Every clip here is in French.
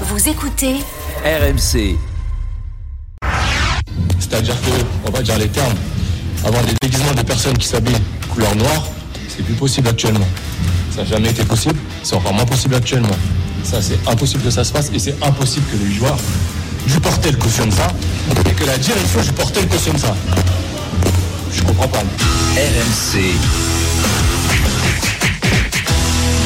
Vous écoutez RMC. C'est-à-dire que, on va dire les termes, avoir des déguisements de personnes qui s'habillent couleur noire, c'est plus possible actuellement. Ça n'a jamais été possible, c'est encore moins possible actuellement. Ça, c'est impossible que ça se fasse et c'est impossible que les joueurs du Portel cautionnent ça et que la direction du Portel cautionne ça. Je comprends pas. RMC.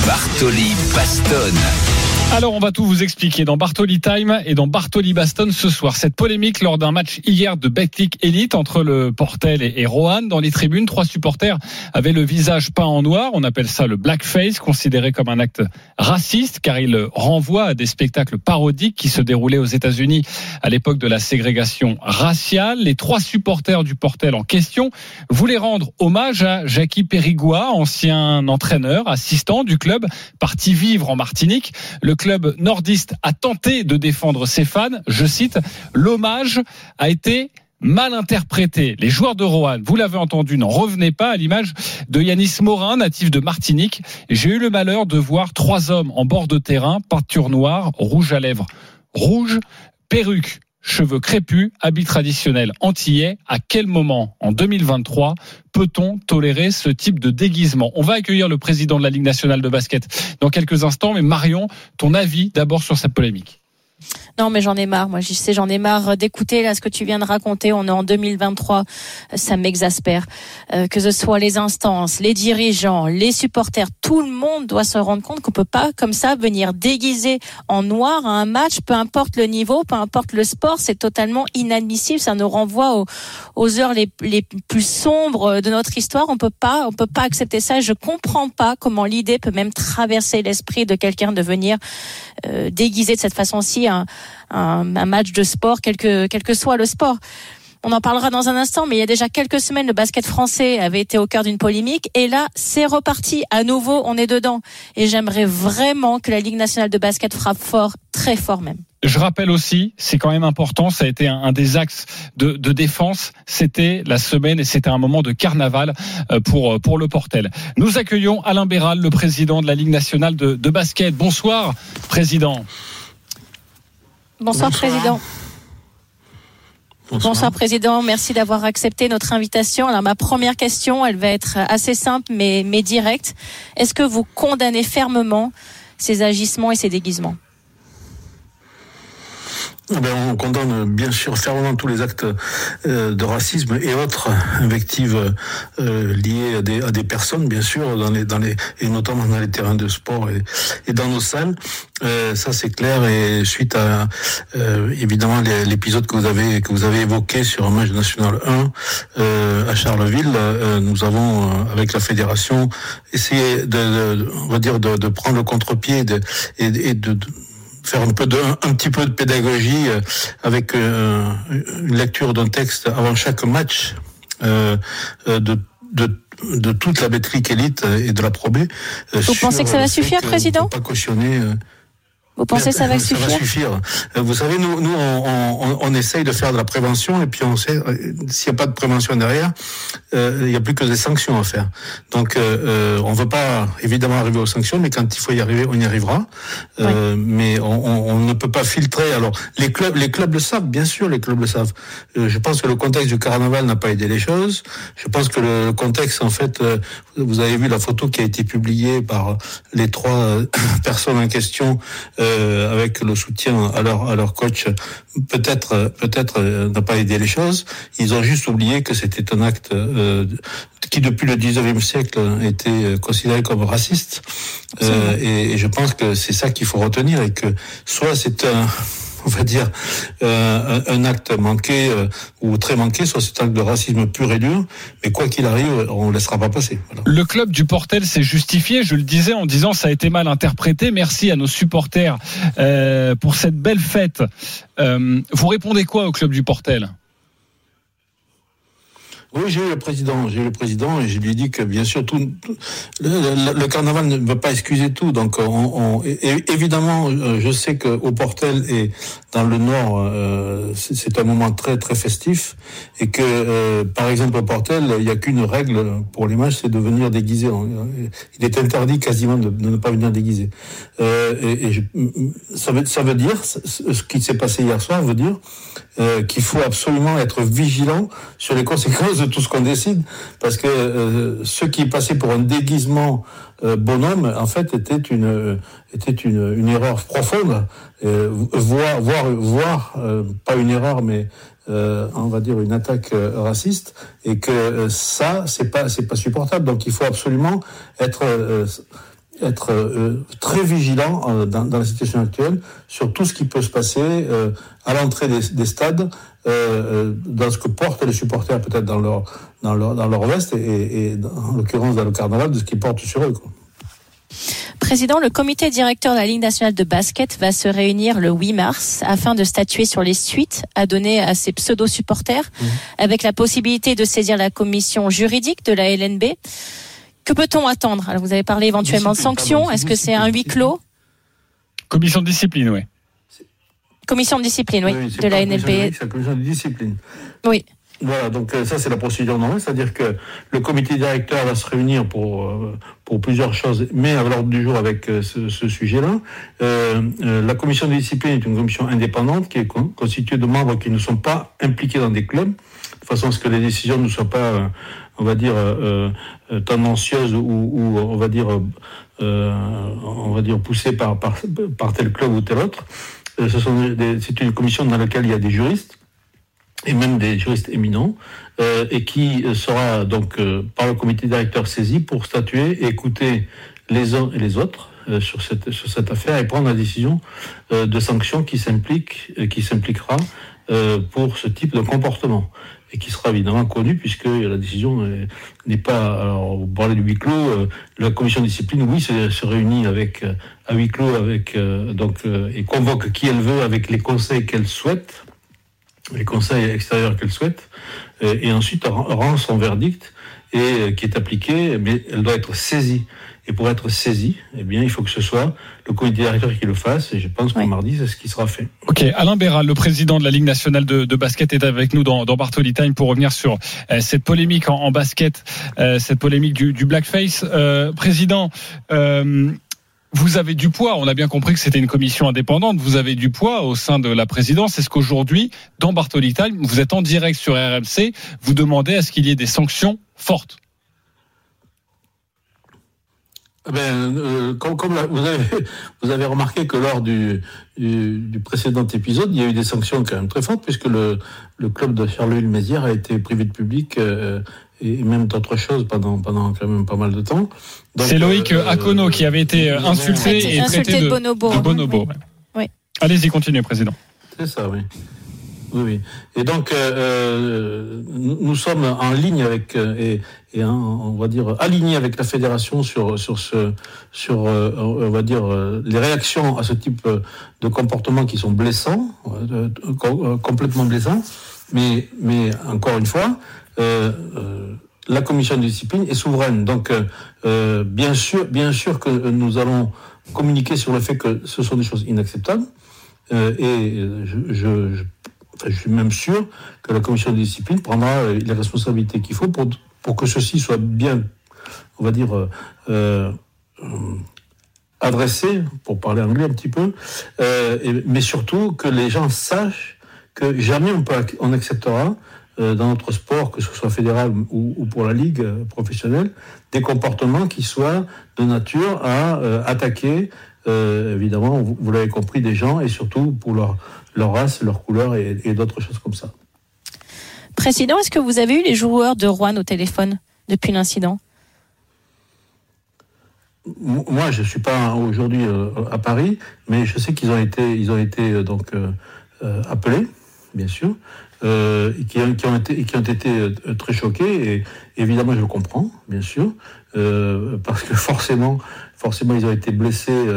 Bartoli Baston. Alors on va tout vous expliquer dans Bartoli Time et dans Bartoli Baston ce soir. Cette polémique lors d'un match hier de Betclic Elite entre le Portel et, Rohan dans les tribunes. Trois supporters avaient le visage peint en noir. On appelle ça le blackface, considéré comme un acte raciste car il renvoie à des spectacles parodiques qui se déroulaient aux États-Unis à l'époque de la ségrégation raciale. Les trois supporters du Portel en question voulaient rendre hommage à Jackie Périgois, ancien entraîneur, assistant du club, parti vivre en Martinique. Club nordiste a tenté de défendre ses fans. Je cite, l'hommage a été mal interprété. Les joueurs de Roanne, vous l'avez entendu, n'en revenaient pas à l'image de Yanis Morin, natif de Martinique. J'ai eu le malheur de voir trois hommes en bord de terrain, peinture noire, rouge à lèvres rouge, perruque cheveux crépus, habits traditionnels antillais. À quel moment, en 2023, peut-on tolérer ce type de déguisement? On va accueillir le président de la Ligue nationale de basket dans quelques instants, mais Marion, ton avis d'abord sur cette polémique non, mais j'en ai marre. Moi, je sais, j'en ai marre d'écouter là ce que tu viens de raconter. On est en 2023, ça m'exaspère. Euh, que ce soit les instances, les dirigeants, les supporters, tout le monde doit se rendre compte qu'on peut pas comme ça venir déguiser en noir à un match, peu importe le niveau, peu importe le sport. C'est totalement inadmissible. Ça nous renvoie aux, heures les, plus sombres de notre histoire. On peut pas, on peut pas accepter ça. Je comprends pas comment l'idée peut même traverser l'esprit de quelqu'un de venir euh, déguiser de cette façon-ci un, match de sport, quel que, soit le sport. On en parlera dans un instant, mais il y a déjà quelques semaines, le basket français avait été au cœur d'une polémique. Et là, c'est reparti. À nouveau, on est dedans. Et j'aimerais vraiment que la Ligue nationale de basket frappe fort, très fort même. Je rappelle aussi, c'est quand même important, ça a été un, des axes de, défense. C'était la semaine et c'était un moment de carnaval euh, pour pour le Portel. Nous accueillons Alain Béral, le président de la Ligue nationale de basket. Bonsoir, président. Bonsoir, Bonsoir. président. Bonsoir. Bonsoir. président. Merci d'avoir accepté notre invitation. Alors ma première question, elle va être assez simple mais mais directe. Est-ce que vous condamnez fermement ces agissements et ces déguisements? On condamne bien sûr fermement tous les actes euh, de racisme et autres invectives euh, liées à des, à des, personnes, bien sûr, dans les, dans les, et notamment dans les terrains de sport et, et dans nos salles. Euh, ça c'est clair et suite à euh, évidemment l'épisode que vous avez que vous avez évoqué sur un match national 1 euh, à Charleville, nous avons avec la fédération essayé de, de on va dire de, de prendre le contre-pied et, et de, de faire un peu de, un petit peu de pédagogie euh, avec euh, une lecture d'un texte avant chaque match euh, de, de de toute la métrique élite et de la probée. Vous pensez que ça va suffire, président Pas cautionner vous pensez que ça va suffire Ça va suffire. Vous savez, nous, nous on, on, on, essaye de faire de la prévention et puis on sait, s'il n'y a pas de prévention derrière, euh, il n'y a plus que des sanctions à faire. Donc, euh, on ne veut pas évidemment arriver aux sanctions, mais quand il faut y arriver, on y arrivera. Euh, oui. Mais on, on, ne peut pas filtrer. Alors, les clubs, les clubs le savent, bien sûr, les clubs le savent. Euh, je pense que le contexte du carnaval n'a pas aidé les choses. Je pense que le contexte, en fait, euh, vous avez vu la photo qui a été publiée par les trois personnes en question. Euh, euh, avec le soutien à leur à leur coach, peut-être peut-être euh, n'a pas aidé les choses. Ils ont juste oublié que c'était un acte euh, qui depuis le 19e siècle était considéré comme raciste. Euh, et, et, je pense que c'est ça qu'il faut retenir et que soit c'est un on va dire, euh, un, acte manqué euh, ou très manqué, soit c'est un acte de racisme pur et dur. Mais quoi qu'il arrive, on ne laissera pas passer. Le club du Portel s'est justifié, je le disais, en disant ça a été mal interprété. Merci à nos supporters euh, pour cette belle fête. Vous répondez quoi au club du Portel? Oui, j'ai eu le président, j'ai eu le président et je lui ai dit que bien sûr tout, le, carnaval ne va pas excuser tout. Donc, on, évidemment, euh, je sais que au Portel et dans le Nord, euh, c'est un moment très très festif et que, euh, par exemple, au Portel, il n'y a qu'une règle pour les matchs, c'est de venir déguisé. Il est interdit quasiment de, ne pas venir déguisé. et, et ça veut ça veut dire ce qui s'est passé hier soir veut dire qu'il faut absolument être vigilant sur les conséquences de tout ce qu'on décide, parce que euh, ce qui passait pour un déguisement euh, bonhomme, en fait, était une était une, une erreur profonde, euh, voire voire voire pas une erreur, mais on va dire une attaque raciste, et que ça, c'est pas c'est pas supportable. Donc, il faut absolument être être euh, très vigilant euh, dans, dans, la situation actuelle sur tout ce qui peut se passer euh, à l'entrée des, des, stades, dans ce que portent les supporters peut-être dans leur, dans leur, dans leur veste et, et en l'occurrence dans le carnaval de ce qu'ils portent sur eux. Quoi. Président, le comité directeur de la Ligue nationale de basket va se réunir le 8 mars afin de statuer sur les suites à donner à ces pseudo-supporters, mmh. avec la possibilité de saisir la commission juridique de la LNB. Que peut-on attendre Alors, vous avez parlé éventuellement de sanctions. Est-ce que c'est un huis clos Commission de discipline, oui. Commission de discipline, oui, de la NLP. C'est la commission de discipline. Oui. Voilà, donc euh, ça c'est la procédure normale, c'est-à-dire que le comité directeur va se réunir pour euh, pour plusieurs choses, mais à l'ordre du jour avec euh, ce, sujet-là. La commission de discipline est une commission indépendante qui est constituée de membres qui ne sont pas impliqués dans des clubs, de façon à ce que les décisions ne soient pas on va dire euh, euh, tendancieuse ou, on va dire on va dire poussée par, par, tel club ou tel autre. C'est une commission dans laquelle il y a des juristes et même des juristes éminents euh, et qui sera donc par le comité directeur saisi pour statuer et écouter les uns et les autres sur cette sur cette affaire et prendre la décision de sanction qui s'implique qui s'impliquera pour ce type de comportement et qui sera évidemment connu puisque la décision n'est pas. Alors, vous parlez du huis clos, euh, la commission de discipline, oui, se, réunit avec euh, à huis clos avec euh, donc et convoque qui elle veut avec les conseils qu'elle souhaite, les conseils extérieurs qu'elle souhaite, et, et ensuite rend son verdict et qui est appliqué, mais elle doit être saisie. Et pour être saisi, eh bien, il faut que ce soit le comité directeur qui le fasse. Et je pense que mardi, c'est ce qui sera fait. Ok. Alain Béral, le président de la Ligue nationale de, de basket, est avec nous dans, dans Bartoli Time pour revenir sur euh, cette polémique en, en basket, euh, cette polémique du, du blackface. Euh, président, euh, vous avez du poids. On a bien compris que c'était une commission indépendante. Vous avez du poids au sein de la présidence. Est-ce qu'aujourd'hui, dans Bartoli vous êtes en direct sur RMC, vous demandez à ce qu'il y ait des sanctions fortes eh ben, euh, comme, comme vous, avez, vous avez remarqué que lors du, du, du, précédent épisode, il y a eu des sanctions quand même très fortes, puisque le, le club de Charleville-Mézières a été privé de public euh, et même d'autres choses pendant, pendant quand même pas mal de temps. C'est Loïc euh, Akono qui avait été euh, insulté et traité de, de bonobo. De bonobo oui. Oui. Allez-y, continuez, Président. C'est ça, oui. Oui, oui. Et donc, euh, euh nous sommes en ligne avec euh, et, et on va dire alignés avec la fédération sur sur ce sur euh, on va dire les réactions à ce type de comportement qui sont blessants, complètement blessants. Mais mais encore une fois, la commission de discipline est souveraine. Donc, bien sûr, bien sûr que nous allons communiquer sur le fait que ce sont des choses inacceptables. et je, je, je je suis même sûr que la commission de discipline prendra euh, les responsabilités qu'il faut pour, pour que ceci soit bien, on va dire, euh, euh, adressé, pour parler anglais un petit peu, mais surtout que les gens sachent que jamais on, peut, on acceptera dans notre sport, que ce soit fédéral ou pour la ligue professionnelle, des comportements qui soient de nature à attaquer, évidemment, vous, vous l'avez compris, des gens et surtout pour leur leur race, leur couleur et, et d'autres choses comme ça. Président, est-ce que vous avez eu les joueurs de Rouen au téléphone depuis l'incident? Moi, je ne suis pas aujourd'hui euh, à Paris, mais je sais qu'ils ont été, ils ont été euh, donc euh, appelés, bien sûr, euh, qui, qui, ont été, qui ont été très choqués. Et évidemment, je le comprends, bien sûr, euh, parce que forcément, forcément, ils ont été blessés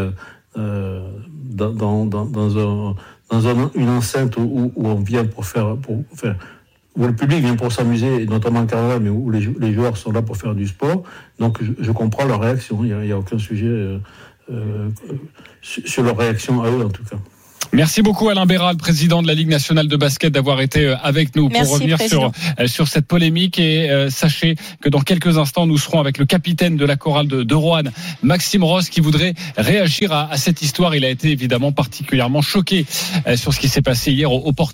euh, dans, dans, dans, un dans une enceinte où, on vient pour faire, où le public vient pour s'amuser, notamment en carnaval, mais où les, joueurs sont là pour faire du sport. Donc je, comprends leur réaction. Il n'y a, aucun sujet euh, euh, sur leur réaction à eux, en tout cas. Merci beaucoup Alain Béral, président de la Ligue nationale de basket, d'avoir été euh, avec nous Merci, pour revenir sur, euh, sur cette polémique. Et euh, sachez que dans quelques instants, nous serons avec le capitaine de la chorale de, de Roanne, Maxime Ross, qui voudrait réagir à, à, cette histoire. Il a été évidemment particulièrement choqué sur ce qui s'est passé hier au, au